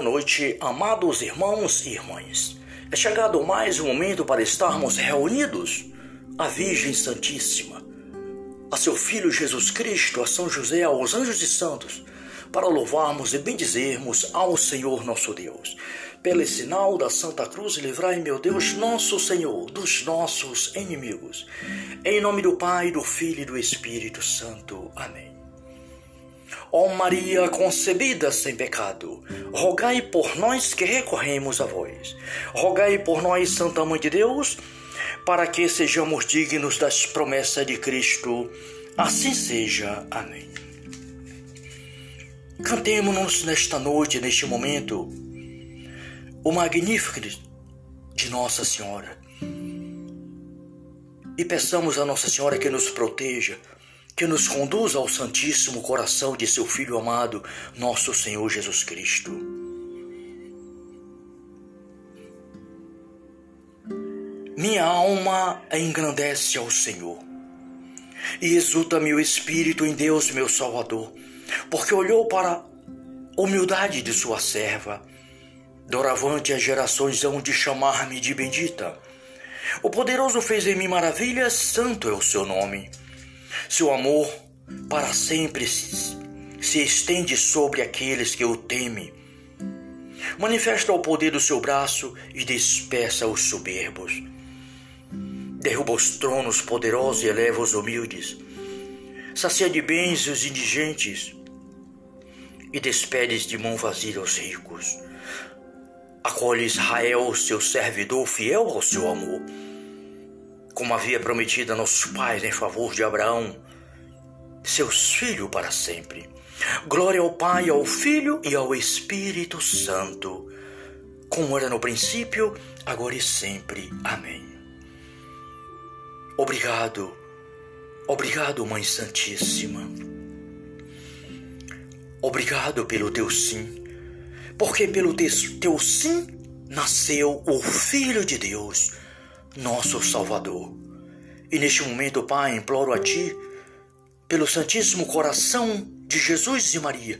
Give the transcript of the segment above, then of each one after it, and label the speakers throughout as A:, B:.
A: Boa noite, amados irmãos e irmãs. É chegado mais um momento para estarmos reunidos à Virgem Santíssima, a seu Filho Jesus Cristo, a São José, aos anjos e santos, para louvarmos e bendizermos ao Senhor nosso Deus. Pelo sinal da Santa Cruz, livrai, meu Deus, nosso Senhor, dos nossos inimigos. Em nome do Pai, do Filho e do Espírito Santo. Amém. Ó Maria concebida sem pecado, rogai por nós que recorremos a vós. Rogai por nós, Santa Mãe de Deus, para que sejamos dignos das promessas de Cristo. Assim seja. Amém. Cantemos-nos nesta noite, neste momento, o magnífico de Nossa Senhora. E peçamos a Nossa Senhora que nos proteja, que nos conduza ao Santíssimo Coração de seu Filho amado, nosso Senhor Jesus Cristo. Minha alma engrandece ao Senhor, e exulta meu espírito em Deus, meu Salvador, porque olhou para a humildade de sua serva. Doravante as gerações hão de chamar-me de bendita. O poderoso fez em mim maravilhas, santo é o seu nome. Seu amor para sempre se estende sobre aqueles que o temem. Manifesta o poder do seu braço e despeça os soberbos. Derruba os tronos poderosos e eleva os humildes. Sacia de bens os indigentes e despedes de mão vazia os ricos. Acolhe Israel, seu servidor fiel ao seu amor como havia prometido a nossos pais em favor de Abraão, seus filhos para sempre. Glória ao Pai, ao Filho e ao Espírito Santo, como era no princípio, agora e sempre. Amém. Obrigado, obrigado, Mãe Santíssima. Obrigado pelo teu sim, porque pelo teu sim nasceu o Filho de Deus nosso Salvador. E neste momento, Pai, imploro a Ti, pelo Santíssimo Coração de Jesus e Maria,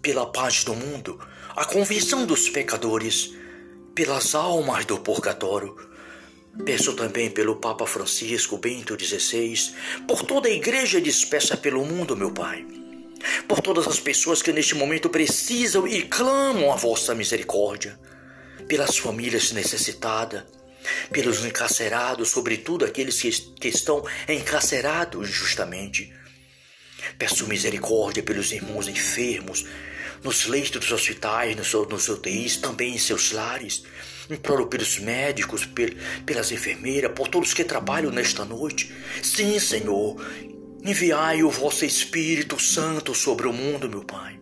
A: pela paz do mundo, a convenção dos pecadores, pelas almas do purgatório. Peço também pelo Papa Francisco Bento XVI, por toda a igreja dispersa pelo mundo, meu Pai. Por todas as pessoas que neste momento precisam e clamam a vossa misericórdia, pelas famílias necessitadas, pelos encarcerados, sobretudo aqueles que, estão encarcerados injustamente. Peço misericórdia pelos irmãos enfermos, nos leitos dos hospitais, nos, nos UTIs, também em seus lares. Imploro pelos médicos, pel, pelas enfermeiras, por todos que trabalham nesta noite. Sim, Senhor, enviai o vosso Espírito Santo sobre o mundo, meu Pai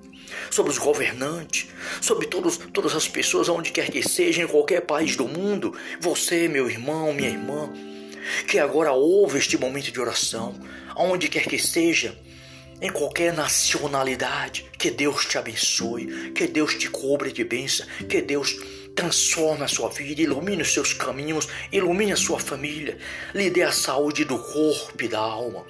A: sobre os governantes, sobre todos, todas as pessoas, onde quer que seja, em qualquer país do mundo. Você, meu irmão, minha irmã, que agora ouve este momento de oração, aonde quer que seja, em qualquer nacionalidade, que Deus te abençoe, que Deus te cobre de bênção, que Deus transforme a sua vida, ilumine os seus caminhos, ilumine a sua família, lhe dê a saúde do corpo e da alma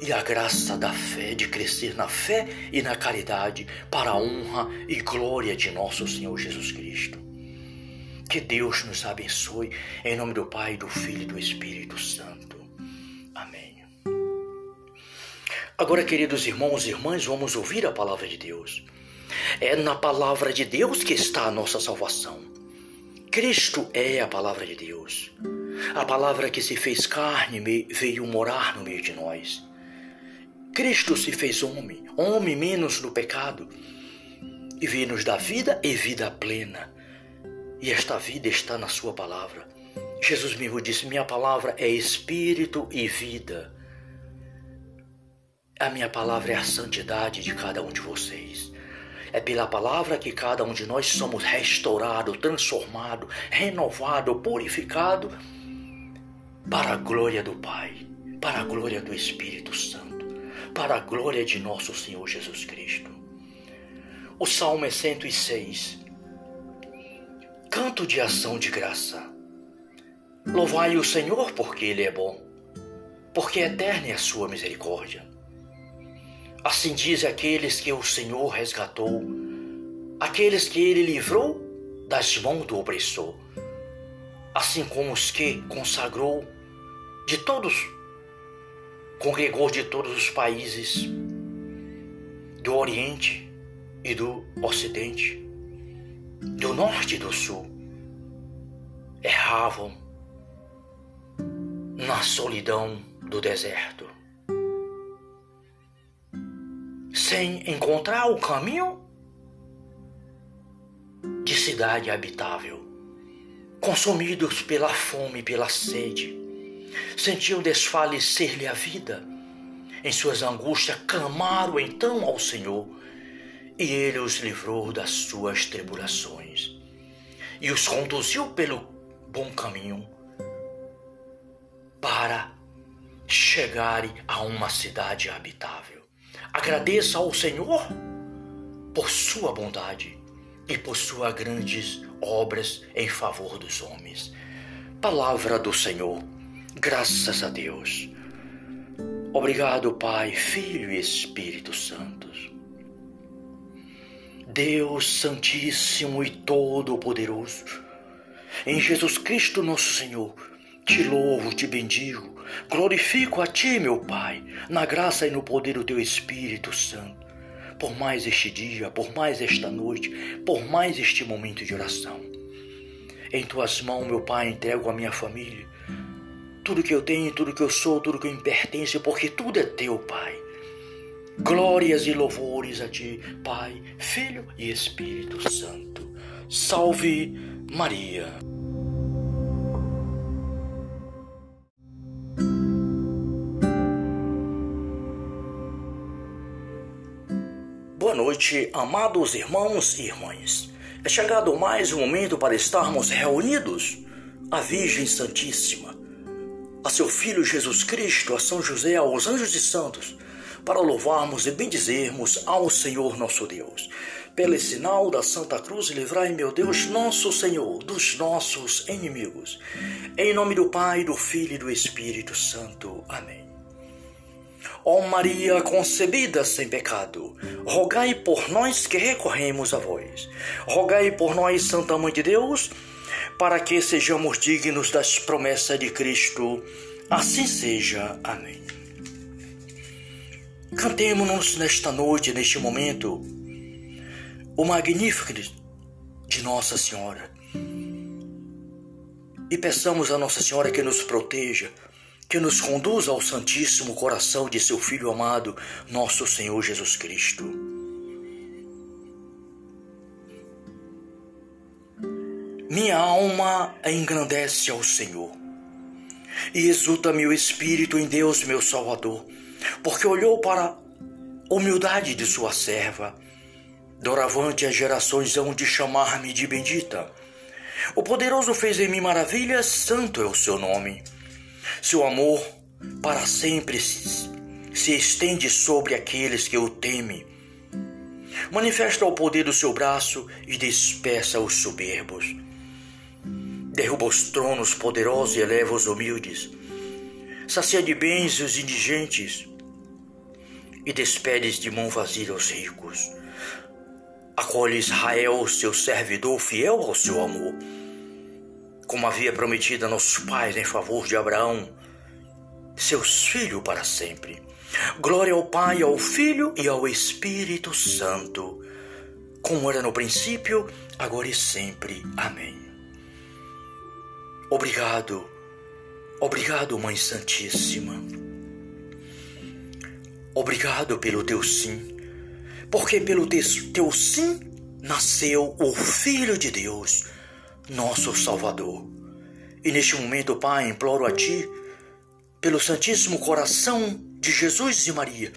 A: e a graça da fé, de crescer na fé e na caridade, para a honra e glória de nosso Senhor Jesus Cristo. Que Deus nos abençoe, em nome do Pai, do Filho e do Espírito Santo. Amém. Agora, queridos irmãos e irmãs, vamos ouvir a palavra de Deus. É na palavra de Deus que está a nossa salvação. Cristo é a palavra de Deus. A palavra que se fez carne veio morar no meio de nós. Cristo se fez homem, homem menos no pecado, e veio nos vida e vida plena. E esta vida está na Sua palavra. Jesus mesmo disse: Minha palavra é espírito e vida. A minha palavra é a santidade de cada um de vocês. É pela palavra que cada um de nós somos restaurado, transformado, renovado, purificado para a glória do Pai, para a glória do Espírito Santo para a glória de nosso Senhor Jesus Cristo. O Salmo é 106. Canto de ação de graça. Louvai o Senhor porque Ele é bom, porque eterna é a sua misericórdia. Assim diz aqueles que o Senhor resgatou aqueles que ele livrou das mãos do opressor, assim como os que consagrou de todos, congregou de todos os países do Oriente e do Ocidente, do Norte e do Sul, erravam na solidão do deserto, sem encontrar o caminho de cidade habitável, consumidos pela fome e pela sede, sentiam desfalecer-lhe a vida. Em suas angústias clamaram então ao Senhor, e ele os livrou das suas tribulações e os conduziu pelo bom caminho para chegarem a uma cidade habitável. Agradeça ao Senhor por sua bondade e por suas grandes obras em favor dos homens. Palavra do Senhor, graças a Deus. Obrigado, Pai, Filho e Espírito Santos. Deus Santíssimo e Todo-Poderoso, em Jesus Cristo nosso Senhor, te louvo, te bendigo, glorifico a Ti, meu Pai, na graça e no poder do Teu Espírito Santo, por mais este dia, por mais esta noite, por mais este momento de oração. Em Tuas mãos, meu Pai, entrego a minha família, tudo que eu tenho, tudo que eu sou, tudo que me pertence, porque tudo é Teu, Pai. Glórias e louvores a Ti, Pai, Filho e Espírito Santo. Salve Maria. Boa noite, amados irmãos e irmãs. É chegado mais um momento para estarmos reunidos à Virgem Santíssima, a seu Filho Jesus Cristo, a São José, aos anjos e santos, para louvarmos e bendizermos ao Senhor nosso Deus. Pelo sinal da Santa Cruz, livrai, meu Deus, nosso Senhor, dos nossos inimigos. Em nome do Pai, do Filho e do Espírito Santo. Amém. Ó Maria concebida sem pecado, rogai por nós que recorremos a vós. Rogai por nós, Santa Mãe de Deus, para que sejamos dignos das promessas de Cristo. Assim seja. Amém. Cantemos-nos nesta noite, neste momento, o Magnificat de Nossa Senhora. E peçamos a Nossa Senhora que nos proteja, que nos conduza ao Santíssimo Coração de seu Filho amado, nosso Senhor Jesus Cristo. Minha alma engrandece ao Senhor, e exulta meu espírito em Deus, meu Salvador, porque olhou para a humildade de sua serva. Doravante as gerações hão de chamar-me de bendita. O poderoso fez em mim maravilhas, santo é o seu nome. Seu amor para sempre se estende sobre aqueles que o temem. Manifesta o poder do seu braço e despeça os soberbos. Derruba os tronos poderosos e eleva os humildes. Sacia de bens os indigentes e despedes de mão vazia os ricos. Acolhe Israel, seu servidor fiel ao seu amor como havia prometido a nossos pais em favor de Abraão, seus filhos para sempre. Glória ao Pai, ao Filho e ao Espírito Santo, como era no princípio, agora e sempre. Amém. Obrigado, obrigado, Mãe Santíssima. Obrigado pelo teu sim, porque pelo teu sim nasceu o Filho de Deus nosso Salvador. E neste momento, Pai, imploro a Ti, pelo Santíssimo Coração de Jesus e Maria,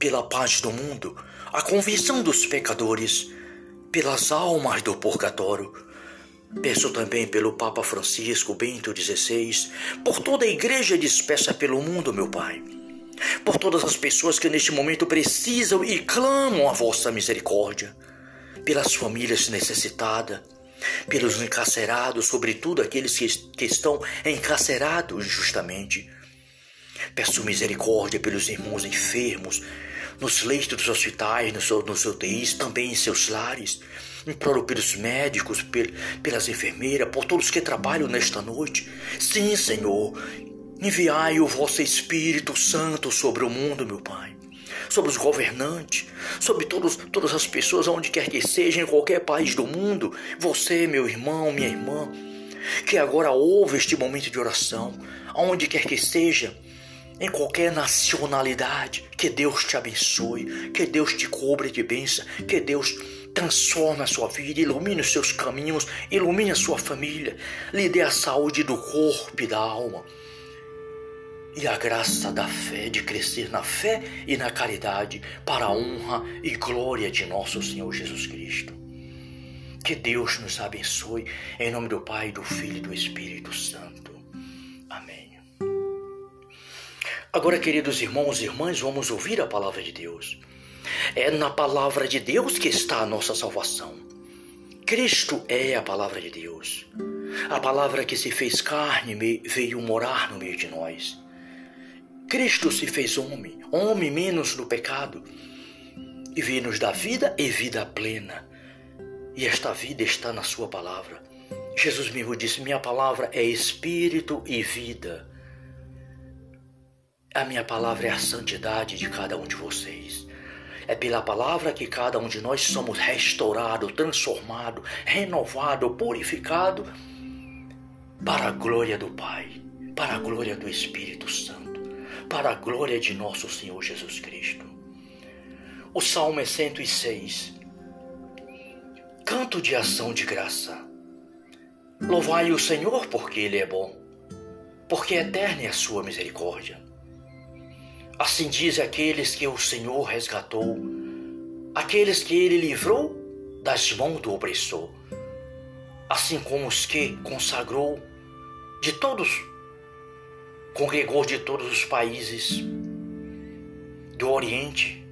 A: pela paz do mundo, a convenção dos pecadores, pelas almas do purgatório. Peço também pelo Papa Francisco Bento XVI, por toda a igreja dispersa pelo mundo, meu Pai. Por todas as pessoas que neste momento precisam e clamam a vossa misericórdia, pelas famílias necessitadas, pelos encarcerados, sobretudo aqueles que, que estão encarcerados injustamente. Peço misericórdia pelos irmãos enfermos, nos leitos dos hospitais, nos, nos UTIs, também em seus lares, Imploro pelos médicos, pelas enfermeiras, por todos que trabalham nesta noite. Sim, Senhor, enviai o vosso Espírito Santo sobre o mundo, meu Pai. Sobre os governantes, sobre todos, todas as pessoas, onde quer que seja, em qualquer país do mundo. Você, meu irmão, minha irmã, que agora ouve este momento de oração, aonde quer que seja, em qualquer nacionalidade. Que Deus te abençoe, que Deus te cubra de bênção, que Deus transforme a sua vida, ilumine os seus caminhos, ilumine a sua família, lhe dê a saúde do corpo e da alma. E a graça da fé, de crescer na fé e na caridade, para a honra e glória de nosso Senhor Jesus Cristo. Que Deus nos abençoe, em nome do Pai, do Filho e do Espírito Santo. Amém. Agora, queridos irmãos e irmãs, vamos ouvir a palavra de Deus. É na palavra de Deus que está a nossa salvação. Cristo é a palavra de Deus. A palavra que se fez carne veio morar no meio de nós. Cristo se fez homem, homem menos no pecado, e veio nos dar vida e vida plena. E esta vida está na Sua palavra. Jesus mesmo disse: Minha palavra é espírito e vida. A minha palavra é a santidade de cada um de vocês. É pela palavra que cada um de nós somos restaurado, transformado, renovado, purificado para a glória do Pai, para a glória do Espírito Santo, para a glória de nosso Senhor Jesus Cristo. O Salmo é 106. Canto de ação de graça. Louvai o Senhor porque Ele é bom, porque eterna é a sua misericórdia. Assim diz aqueles que o Senhor resgatou, aqueles que ele livrou das mãos do opressor, assim como os que consagrou de todos, congregou de todos os países do Oriente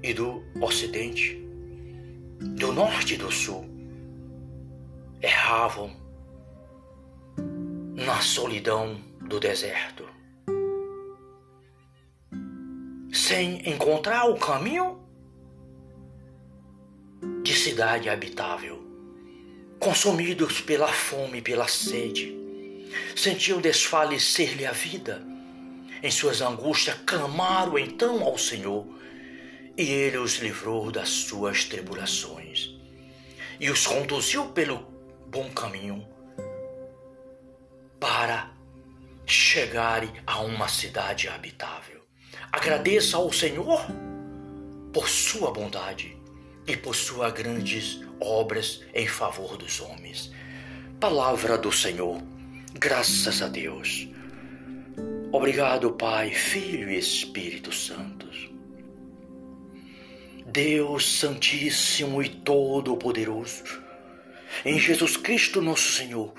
A: e do Ocidente, do Norte e do Sul, erravam na solidão do deserto sem encontrar o caminho de cidade habitável. Consumidos pela fome e pela sede, sentiam desfalecer-lhe a vida. Em suas angústias, clamaram então ao Senhor, e ele os livrou das suas tribulações e os conduziu pelo bom caminho para chegarem a uma cidade habitável. Agradeça ao Senhor por sua bondade e por suas grandes obras em favor dos homens. Palavra do Senhor, graças a Deus. Obrigado, Pai, Filho e Espírito Santos. Deus Santíssimo e Todo-Poderoso, em Jesus Cristo, nosso Senhor,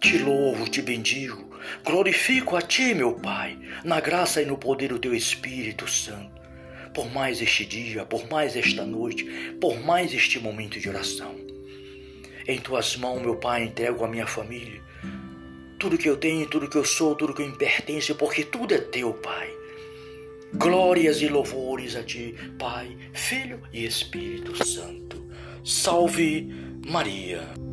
A: te louvo, te bendigo, glorifico a Ti, meu Pai, na graça e no poder do Teu Espírito Santo, por mais este dia, por mais esta noite, por mais este momento de oração. Em Tuas mãos, meu Pai, entrego a minha família, tudo que eu tenho, tudo que eu sou, tudo que me pertence, porque tudo é Teu, Pai. Glórias e louvores a Ti, Pai, Filho e Espírito Santo. Salve Maria.